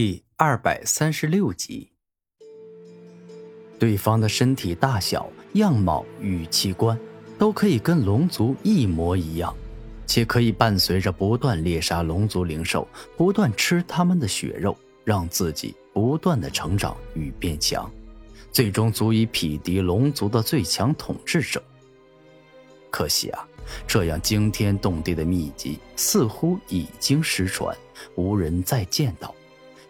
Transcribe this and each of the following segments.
第二百三十六集，对方的身体大小、样貌与器官都可以跟龙族一模一样，且可以伴随着不断猎杀龙族灵兽，不断吃他们的血肉，让自己不断的成长与变强，最终足以匹敌龙族的最强统治者。可惜啊，这样惊天动地的秘籍似乎已经失传，无人再见到。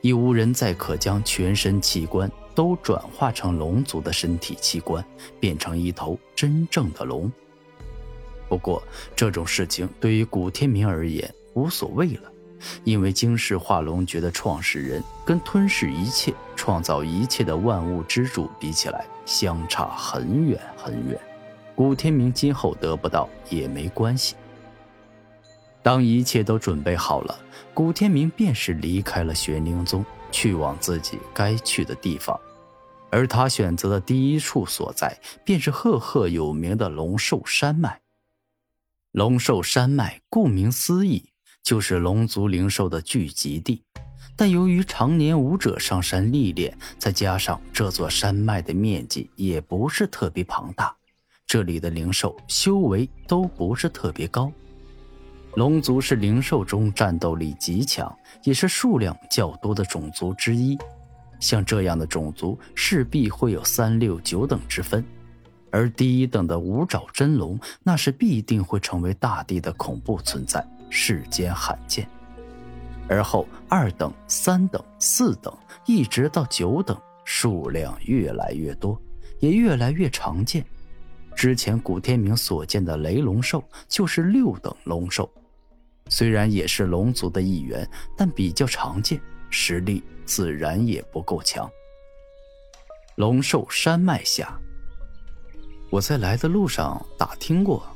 已无人再可将全身器官都转化成龙族的身体器官，变成一头真正的龙。不过这种事情对于古天明而言无所谓了，因为惊世化龙诀的创始人跟吞噬一切、创造一切的万物之主比起来，相差很远很远。古天明今后得不到也没关系。当一切都准备好了，古天明便是离开了玄灵宗，去往自己该去的地方。而他选择的第一处所在，便是赫赫有名的龙兽山脉。龙兽山脉顾名思义，就是龙族灵兽的聚集地。但由于常年武者上山历练，再加上这座山脉的面积也不是特别庞大，这里的灵兽修为都不是特别高。龙族是灵兽中战斗力极强，也是数量较多的种族之一。像这样的种族，势必会有三六九等之分。而第一等的五爪真龙，那是必定会成为大地的恐怖存在，世间罕见。而后二等、三等、四等，一直到九等，数量越来越多，也越来越常见。之前古天明所见的雷龙兽，就是六等龙兽。虽然也是龙族的一员，但比较常见，实力自然也不够强。龙兽山脉下，我在来的路上打听过，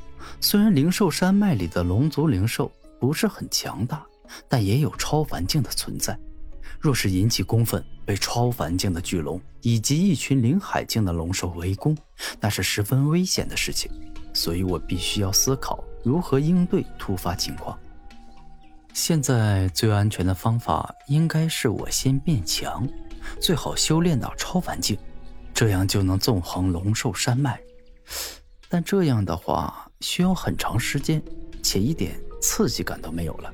虽然灵兽山脉里的龙族灵兽不是很强大，但也有超凡境的存在。若是引起公愤，被超凡境的巨龙以及一群灵海境的龙兽围攻，那是十分危险的事情。所以我必须要思考如何应对突发情况。现在最安全的方法应该是我先变强，最好修炼到超凡境，这样就能纵横龙兽山脉。但这样的话需要很长时间，且一点刺激感都没有了。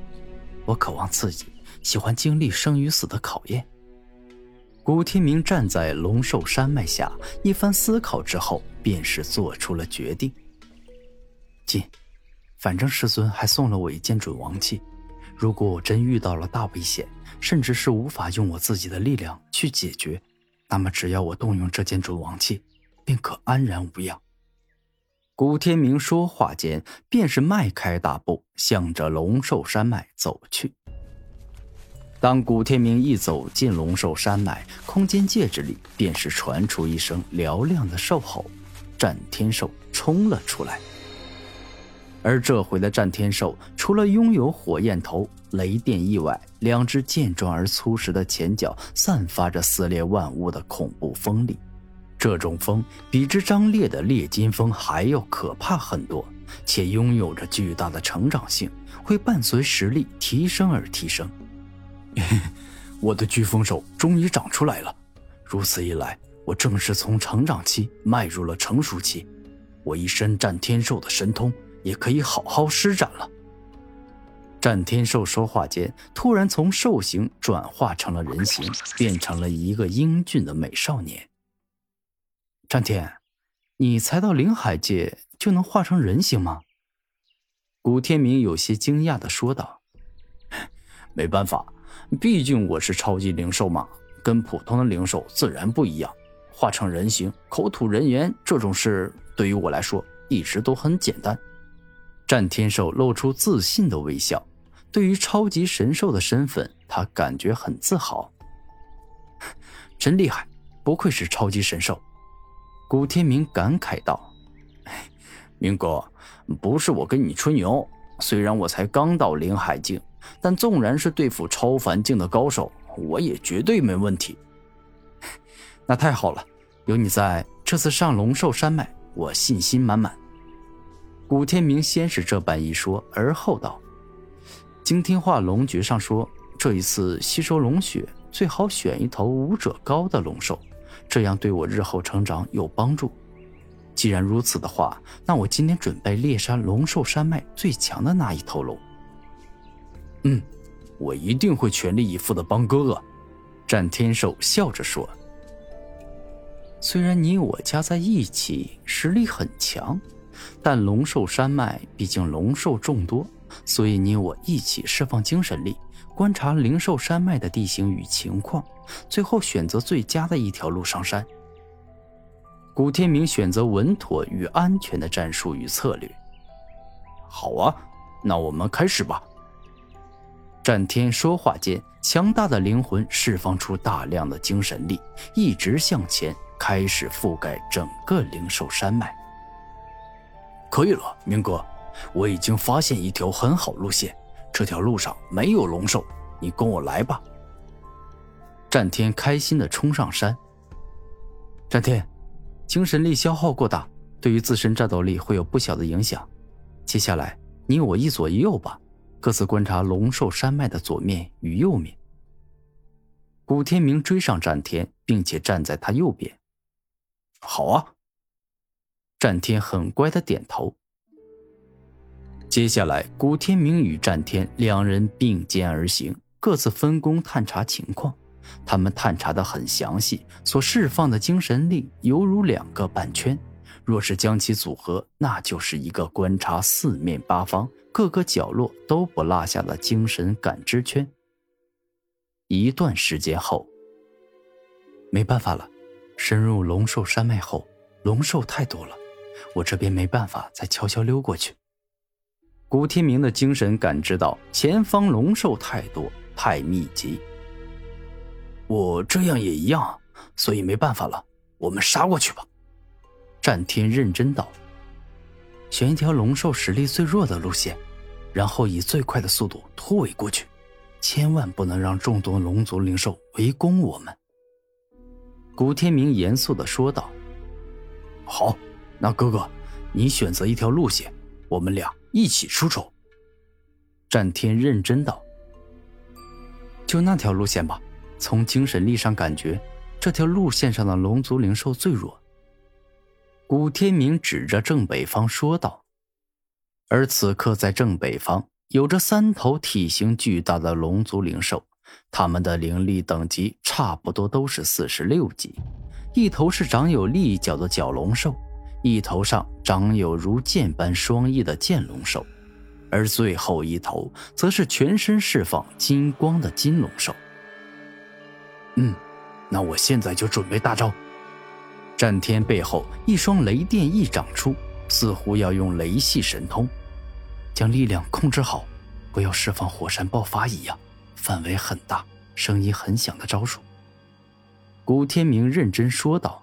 我渴望刺激，喜欢经历生与死的考验。古天明站在龙兽山脉下，一番思考之后，便是做出了决定。进，反正师尊还送了我一件准王器。如果我真遇到了大危险，甚至是无法用我自己的力量去解决，那么只要我动用这件准王器，便可安然无恙。古天明说话间，便是迈开大步，向着龙兽山脉走去。当古天明一走进龙兽山脉，空间戒指里便是传出一声嘹亮的兽吼，战天兽冲了出来。而这回的战天兽，除了拥有火焰头、雷电翼外，两只健壮而粗实的前脚散发着撕裂万物的恐怖锋利。这种风比之张烈的烈金风还要可怕很多，且拥有着巨大的成长性，会伴随实力提升而提升。我的飓风手终于长出来了，如此一来，我正式从成长期迈入了成熟期。我一身战天兽的神通。也可以好好施展了。战天兽说话间，突然从兽形转化成了人形，变成了一个英俊的美少年。战天，你才到灵海界就能化成人形吗？古天明有些惊讶的说道：“ 没办法，毕竟我是超级灵兽嘛，跟普通的灵兽自然不一样。化成人形、口吐人言这种事，对于我来说一直都很简单。”战天兽露出自信的微笑，对于超级神兽的身份，他感觉很自豪。真厉害，不愧是超级神兽。古天明感慨道：“明哥，不是我跟你吹牛，虽然我才刚到灵海境，但纵然是对付超凡境的高手，我也绝对没问题。那太好了，有你在，这次上龙兽山脉，我信心满满。”古天明先是这般一说，而后道：“惊天化龙诀上说，这一次吸收龙血，最好选一头武者高的龙兽，这样对我日后成长有帮助。既然如此的话，那我今天准备猎杀龙兽山脉最强的那一头龙。嗯，我一定会全力以赴的帮哥哥。战天兽笑着说：“虽然你我加在一起实力很强，但龙兽山脉毕竟龙兽众多，所以你我一起释放精神力，观察灵兽山脉的地形与情况，最后选择最佳的一条路上山。”古天明选择稳妥与安全的战术与策略。好啊，那我们开始吧。战天说话间，强大的灵魂释放出大量的精神力，一直向前，开始覆盖整个灵兽山脉。可以了，明哥，我已经发现一条很好路线，这条路上没有龙兽，你跟我来吧。战天开心的冲上山。战天。精神力消耗过大，对于自身战斗力会有不小的影响。接下来，你我一左一右吧，各自观察龙兽山脉的左面与右面。古天明追上战天，并且站在他右边。好啊，战天很乖的点头。接下来，古天明与战天两人并肩而行，各自分工探查情况。他们探查的很详细，所释放的精神力犹如两个半圈，若是将其组合，那就是一个观察四面八方、各个角落都不落下的精神感知圈。一段时间后，没办法了，深入龙兽山脉后，龙兽太多了，我这边没办法再悄悄溜过去。古天明的精神感知到前方龙兽太多，太密集。我这样也一样，所以没办法了，我们杀过去吧。战天认真道：“选一条龙兽实力最弱的路线，然后以最快的速度突围过去，千万不能让众多龙族灵兽围攻我们。”古天明严肃的说道：“好，那哥哥，你选择一条路线，我们俩一起出手。”战天认真道：“就那条路线吧。”从精神力上感觉，这条路线上的龙族灵兽最弱。古天明指着正北方说道。而此刻，在正北方有着三头体型巨大的龙族灵兽，它们的灵力等级差不多都是四十六级。一头是长有利角的角龙兽，一头上长有如剑般双翼的剑龙兽，而最后一头则是全身释放金光的金龙兽。嗯，那我现在就准备大招。战天背后一双雷电翼长出，似乎要用雷系神通，将力量控制好，不要释放火山爆发一样，范围很大、声音很响的招数。古天明认真说道。